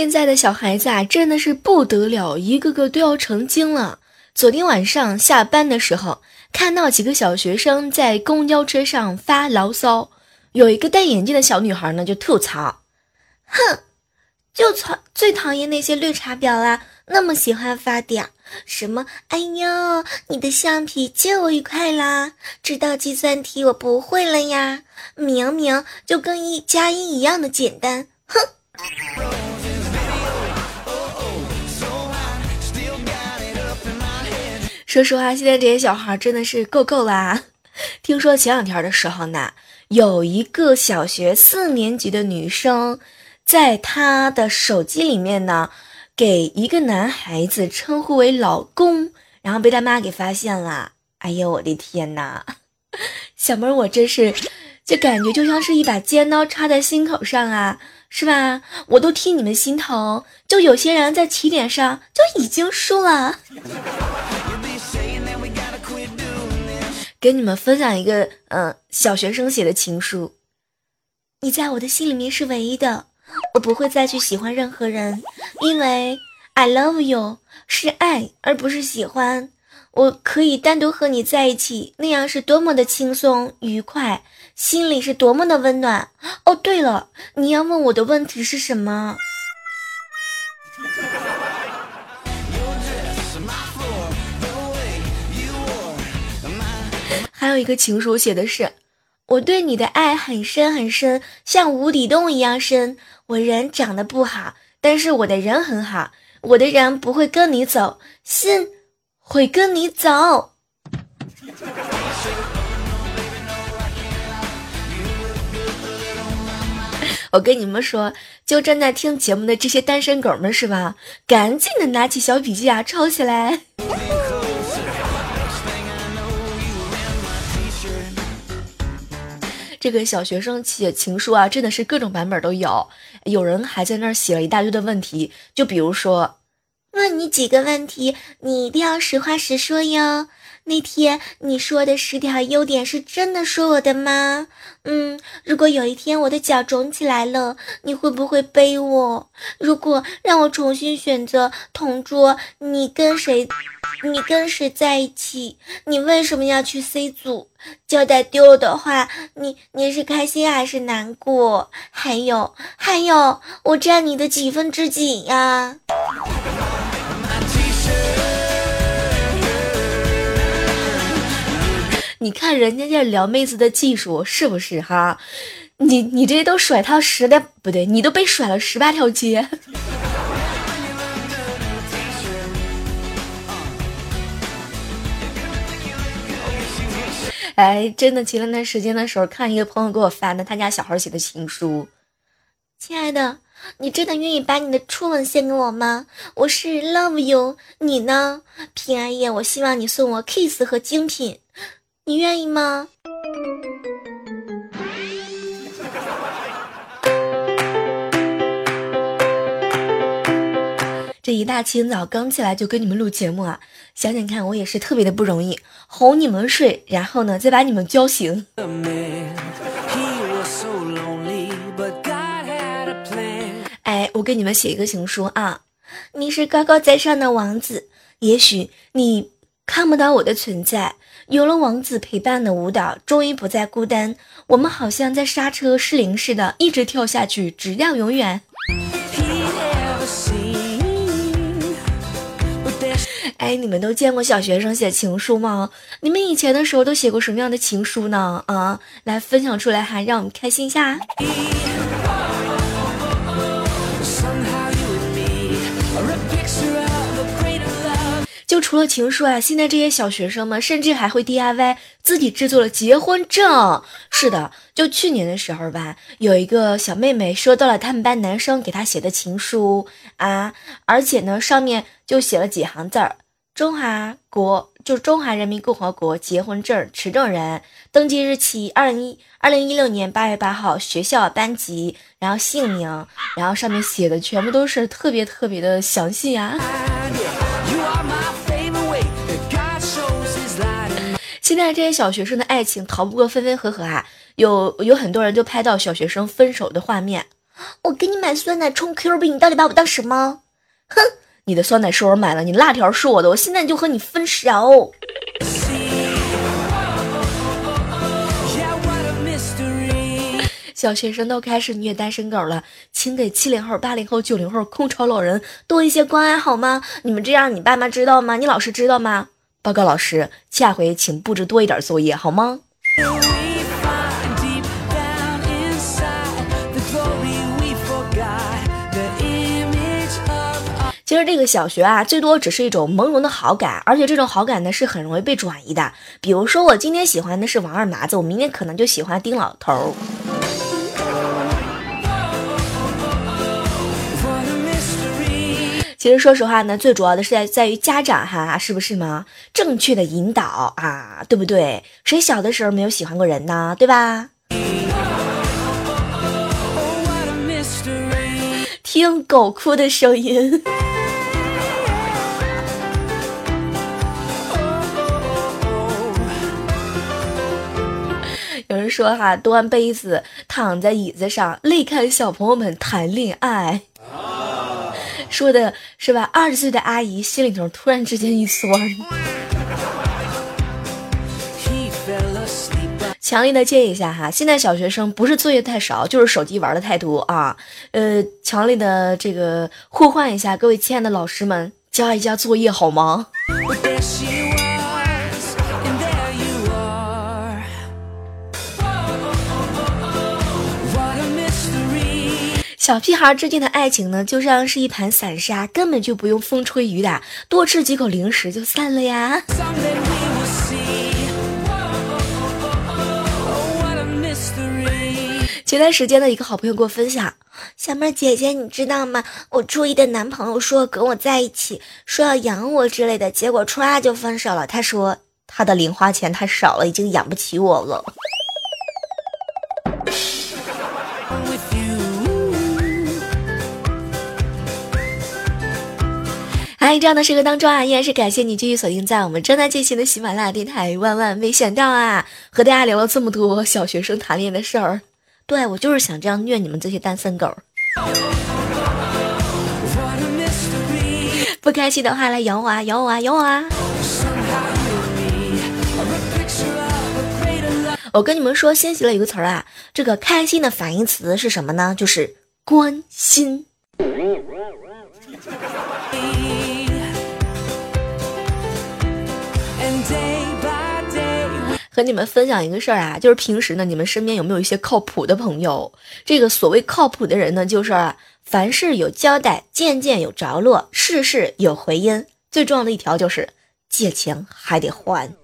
现在的小孩子啊，真的是不得了，一个个都要成精了。昨天晚上下班的时候，看到几个小学生在公交车上发牢骚，有一个戴眼镜的小女孩呢，就吐槽：“哼，就讨最讨厌那些绿茶婊啦，那么喜欢发嗲，什么哎呦，你的橡皮借我一块啦，知道计算题我不会了呀，明明就跟一加一一样的简单，哼。”说实话，现在这些小孩真的是够够啦。听说前两天的时候呢，有一个小学四年级的女生，在她的手机里面呢，给一个男孩子称呼为老公，然后被他妈给发现了。哎呦，我的天哪！小妹儿，我真是，这感觉就像是一把尖刀插在心口上啊，是吧？我都替你们心疼。就有些人在起点上就已经输了。给你们分享一个，嗯，小学生写的情书。你在我的心里面是唯一的，我不会再去喜欢任何人，因为 I love you 是爱而不是喜欢。我可以单独和你在一起，那样是多么的轻松愉快，心里是多么的温暖。哦，对了，你要问我的问题是什么？还有一个情书写的是：“我对你的爱很深很深，像无底洞一样深。我人长得不好，但是我的人很好。我的人不会跟你走，心会跟你走。”我跟你们说，就正在听节目的这些单身狗们是吧？赶紧的拿起小笔记啊，抄起来。这个小学生写情书啊，真的是各种版本都有。有人还在那儿写了一大堆的问题，就比如说，问你几个问题，你一定要实话实说哟。那天你说的十条优点是真的说我的吗？嗯，如果有一天我的脚肿起来了，你会不会背我？如果让我重新选择同桌，你跟谁？你跟谁在一起？你为什么要去 C 组？胶带丢了的话，你你是开心还是难过？还有还有，我占你的几分之几呀？你看人家这撩妹子的技术是不是哈？你你这都甩他十的不对，你都被甩了十八条街。哎，真的，前段时间的时候，看一个朋友给我发的他家小孩写的情书。亲爱的，你真的愿意把你的初吻献给我吗？我是 love you，你呢？平安夜，我希望你送我 kiss 和精品。你愿意吗？这一大清早刚起来就跟你们录节目啊！想想看，我也是特别的不容易，哄你们睡，然后呢再把你们叫醒。哎，我给你们写一个情书啊！你是高高在上的王子，也许你看不到我的存在。有了王子陪伴的舞蹈，终于不再孤单。我们好像在刹车失灵似的，一直跳下去，直到永远。哎，你们都见过小学生写情书吗？你们以前的时候都写过什么样的情书呢？啊，来分享出来，哈让我们开心一下。除了情书啊，现在这些小学生们甚至还会 DIY 自己制作了结婚证。是的，就去年的时候吧，有一个小妹妹收到了他们班男生给她写的情书啊，而且呢上面就写了几行字儿：中华国就中华人民共和国结婚证持证人，登记日期二零一二零一六年八月八号，学校班级，然后姓名，然后上面写的全部都是特别特别的详细啊。现在这些小学生的爱情逃不过分分合合啊，有有很多人就拍到小学生分手的画面。我给你买酸奶充 Q 币，你到底把我当什么？哼，你的酸奶是我买的，你辣条是我的，我现在就和你分手。小学生都开始虐单身狗了，请给七零后、八零后、九零后空巢老人多一些关爱好吗？你们这样，你爸妈知道吗？你老师知道吗？报告老师，下回请布置多一点作业好吗？其实这个小学啊，最多只是一种朦胧的好感，而且这种好感呢是很容易被转移的。比如说，我今天喜欢的是王二麻子，我明天可能就喜欢丁老头。其实说实话呢，最主要的是在在于家长哈，是不是吗？正确的引导啊，对不对？谁小的时候没有喜欢过人呢？对吧？听狗哭的声音。有人说哈，端杯子，躺在椅子上，泪看小朋友们谈恋爱。说的是吧？二十岁的阿姨心里头突然之间一酸。强烈的建议一下哈，现在小学生不是作业太少，就是手机玩的太多啊。呃，强烈的这个互换一下各位亲爱的老师们，加一加作业好吗？小屁孩之间的爱情呢，就像是一盘散沙，根本就不用风吹雨打，多吃几口零食就散了呀。前段时间的一个好朋友给我分享，小妹姐姐，你知道吗？我初一的男朋友说跟我在一起，说要养我之类的，结果歘就分手了。他说他的零花钱太少了，已经养不起我了。在这样的时刻当中啊，依然是感谢你继续锁定在我们正在进行的喜马拉雅电台。万万没想到啊，和大家聊了这么多小学生谈恋爱的事儿，对我就是想这样虐你们这些单身狗。不开心的话来咬我啊，咬我啊，咬我啊！我跟你们说，新学了一个词儿啊，这个开心的反义词是什么呢？就是关心。和你们分享一个事儿啊，就是平时呢，你们身边有没有一些靠谱的朋友？这个所谓靠谱的人呢，就是凡事有交代，件件有着落，事事有回音。最重要的一条就是借钱还得还。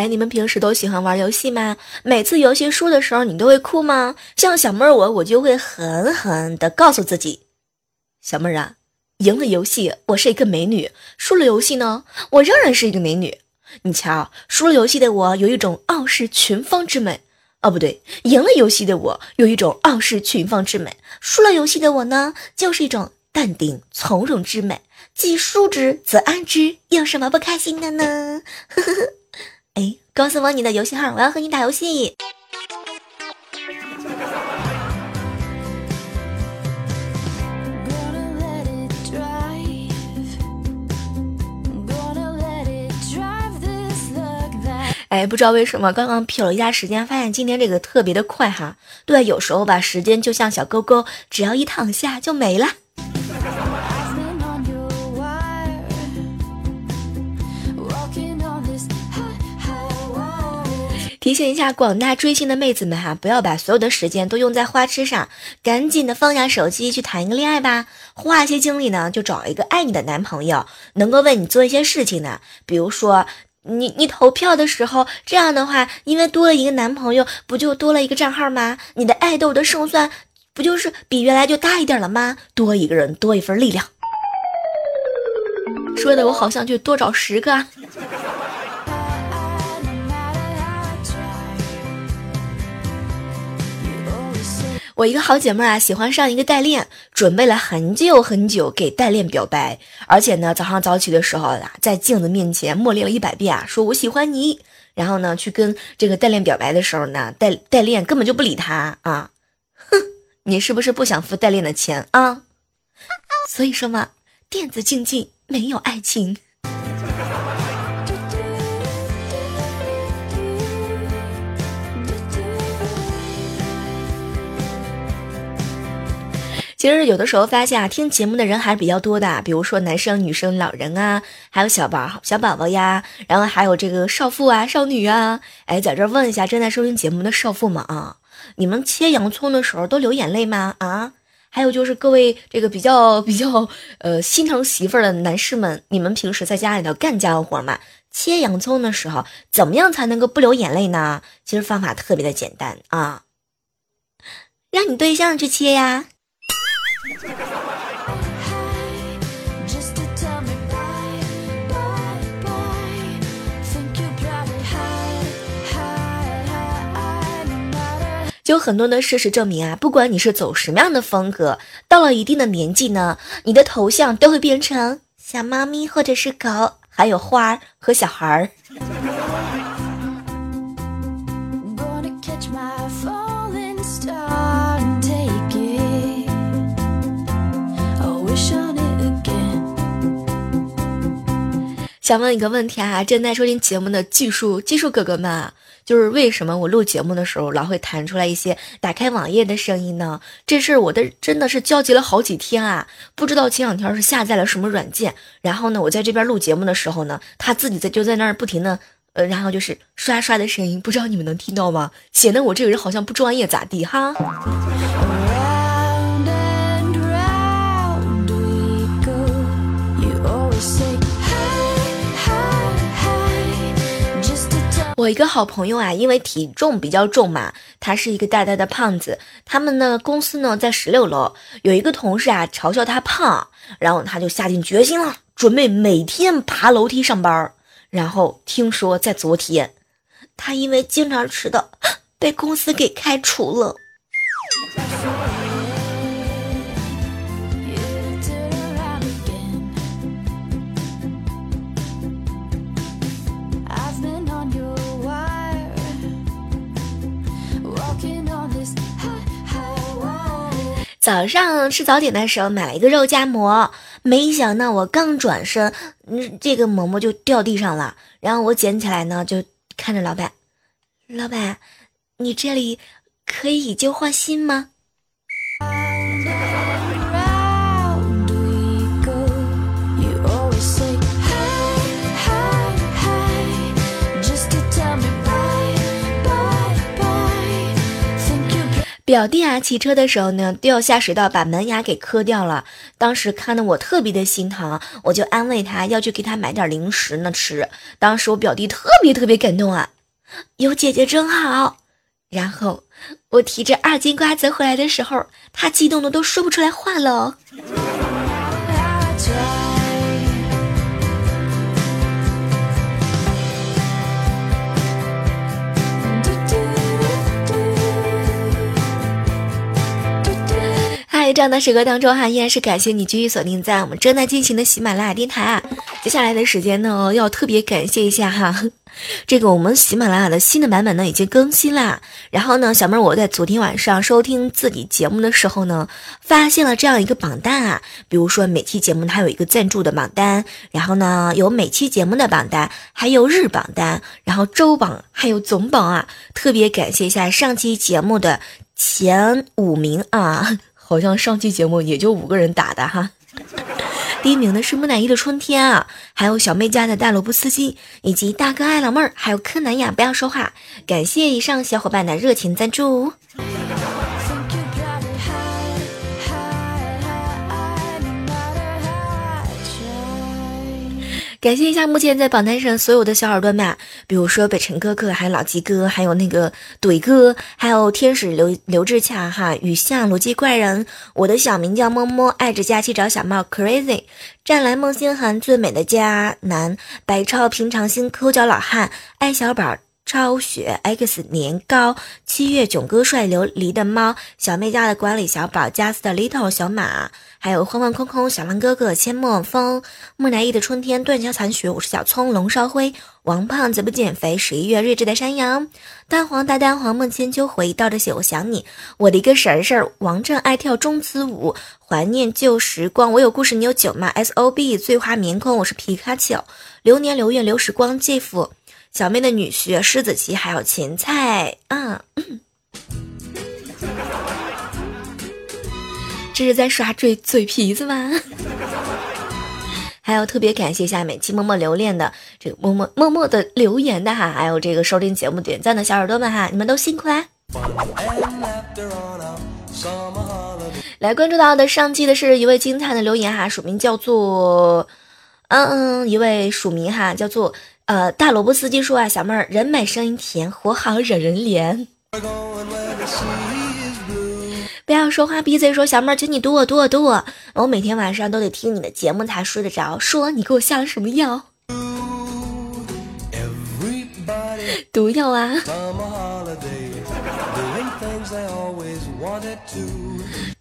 哎，你们平时都喜欢玩游戏吗？每次游戏输的时候，你都会哭吗？像小妹儿我，我就会狠狠的告诉自己，小妹儿啊，赢了游戏我是一个美女，输了游戏呢，我仍然是一个美女。你瞧，输了游戏的我有一种傲视群芳之美，哦不对，赢了游戏的我有一种傲视群芳之美，输了游戏的我呢，就是一种淡定从容之美。既输之则安之，有什么不开心的呢？呵呵呵。哎，告诉我你的游戏号，我要和你打游戏。哎，不知道为什么，刚刚瞟了一下时间，发现今天这个特别的快哈。对，有时候吧，时间就像小钩钩，只要一躺下就没了。提醒一下广大追星的妹子们哈，不要把所有的时间都用在花痴上，赶紧的放下手机去谈一个恋爱吧。花一些精力呢，就找一个爱你的男朋友，能够为你做一些事情的。比如说，你你投票的时候，这样的话，因为多了一个男朋友，不就多了一个账号吗？你的爱豆的胜算不就是比原来就大一点了吗？多一个人，多一份力量。说的我好像就多找十个。我一个好姐妹啊，喜欢上一个代练，准备了很久很久给代练表白，而且呢，早上早起的时候啊，在镜子面前默念了一百遍啊，说我喜欢你。然后呢，去跟这个代练表白的时候呢，代代练根本就不理他啊，哼，你是不是不想付代练的钱啊？所以说嘛，电子竞技没有爱情。其实有的时候发现啊，听节目的人还是比较多的，比如说男生、女生、老人啊，还有小宝、小宝宝呀，然后还有这个少妇啊、少女啊。哎，在这问一下正在收听节目的少妇们啊，你们切洋葱的时候都流眼泪吗？啊，还有就是各位这个比较比较呃心疼媳妇儿的男士们，你们平时在家里头干家务活吗，切洋葱的时候怎么样才能够不流眼泪呢？其实方法特别的简单啊，让你对象去切呀。就很多的事实证明啊，不管你是走什么样的风格，到了一定的年纪呢，你的头像都会变成小猫咪或者是狗，还有花儿和小孩儿。想问一个问题啊，正在收听节目的技术技术哥哥们，就是为什么我录节目的时候老会弹出来一些打开网页的声音呢？这事儿我的真的是焦急了好几天啊，不知道前两天是下载了什么软件，然后呢，我在这边录节目的时候呢，他自己在就在那儿不停的呃，然后就是刷刷的声音，不知道你们能听到吗？显得我这个人好像不专业咋地哈？我一个好朋友啊，因为体重比较重嘛，他是一个大大的胖子。他们呢公司呢在十六楼，有一个同事啊嘲笑他胖，然后他就下定决心了，准备每天爬楼梯上班。然后听说在昨天，他因为经常迟到，被公司给开除了。早上吃早点的时候买了一个肉夹馍，没想到我刚转身，这个馍馍就掉地上了。然后我捡起来呢，就看着老板，老板，你这里可以以旧换新吗？表弟啊，骑车的时候呢，掉下水道，把门牙给磕掉了。当时看得我特别的心疼，我就安慰他，要去给他买点零食呢吃。当时我表弟特别特别感动啊，有姐姐真好。然后我提着二斤瓜子回来的时候，他激动的都说不出来话了。在这样的时刻当中哈，依然是感谢你继续锁定在我们正在进行的喜马拉雅电台啊。接下来的时间呢，要特别感谢一下哈，这个我们喜马拉雅的新的版本呢已经更新啦。然后呢，小妹儿我在昨天晚上收听自己节目的时候呢，发现了这样一个榜单啊，比如说每期节目它有一个赞助的榜单，然后呢有每期节目的榜单，还有日榜单，然后周榜还有总榜啊。特别感谢一下上期节目的前五名啊。好像上期节目也就五个人打的哈，第一名的是木乃伊的春天啊，还有小妹家的大萝卜丝巾，以及大哥爱老妹儿，还有柯南呀，不要说话，感谢以上小伙伴的热情赞助。感谢一下目前在榜单上所有的小耳朵们，比如说北辰哥哥，还有老吉哥，还有那个怼哥，还有天使刘刘志强哈，雨巷逻辑怪人，我的小名叫么么，爱着假期找小帽，crazy，湛蓝梦星寒，最美的家男，白超平常心抠脚老汉，爱小宝。超雪 X 年糕，七月囧哥帅琉璃的猫，小妹家的管理小宝，加斯的 little 小马，还有慌慌空空小狼哥哥，阡陌风，木乃伊的春天，断桥残雪，我是小葱，龙烧灰，王胖子不减肥，十一月睿智的山羊，蛋黄大蛋黄梦千秋，回忆倒着写我想你，我的一个婶婶，王震爱跳中姿舞，怀念旧时光，我有故事你有酒吗？S O B 醉花眠空，我是皮卡丘，流年流月流时光继父。小妹的女婿狮子旗，还有芹菜啊！这是在耍嘴嘴皮子吗？还有特别感谢一下每期默默留恋的这个默默默默的留言的哈，还有这个收听节目点赞的小耳朵们哈，你们都辛苦啦！来关注到的上期的是一位精彩的留言哈，署名叫做嗯嗯，一位署名哈叫做。呃，大萝卜司机说啊，小妹儿人美声音甜，活好惹人怜。不要说话闭嘴，说小妹儿，请你读我读我读我，我每天晚上都得听你的节目才睡得着。说你给我下了什么药？毒药啊！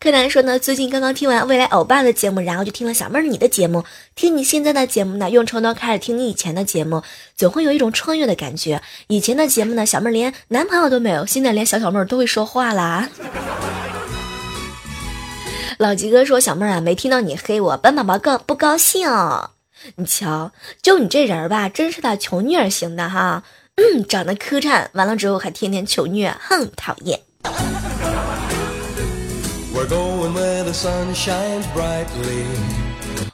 柯南说呢，最近刚刚听完未来欧巴的节目，然后就听了小妹儿你的节目，听你现在的节目呢，用从头开始听你以前的节目，总会有一种穿越的感觉。以前的节目呢，小妹儿连男朋友都没有，现在连小小妹儿都会说话啦。老吉哥说，小妹儿啊，没听到你黑我，本宝宝高不高兴。你瞧，就你这人吧，真是的求虐型的哈，嗯，长得磕碜，完了之后还天天求虐，哼，讨厌。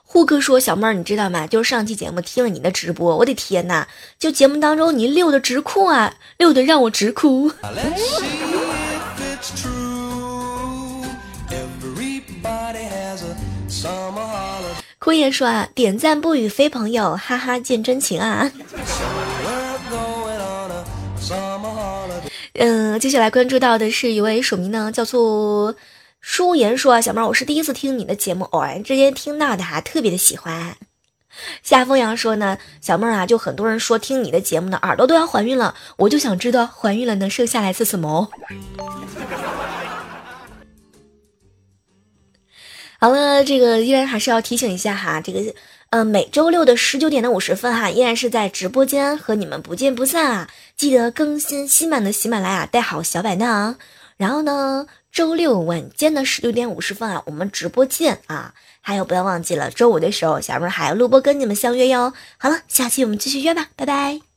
胡哥说：“小妹儿，你知道吗？就是上期节目听了你的直播，我的天哪！就节目当中你溜的直哭啊，溜的让我直哭。”枯叶说：“啊，点赞不语非朋友，哈哈见真情啊。”嗯，接下来关注到的是一位署名呢，叫做。舒言说：“啊，小妹儿，我是第一次听你的节目，偶然之间听到的哈，特别的喜欢。”夏风阳说呢：“小妹儿啊，就很多人说听你的节目呢，耳朵都要怀孕了，我就想知道怀孕了能生下来是什么。”好了，这个依然还是要提醒一下哈，这个呃每周六的十九点的五十分哈，依然是在直播间和你们不见不散啊！记得更新新版的喜马拉雅，带好小板凳啊！然后呢？周六晚间的十六点五十分啊，我们直播见啊！还有不要忘记了，周五的时候小妹还要录播跟你们相约哟。好了，下期我们继续约吧，拜拜。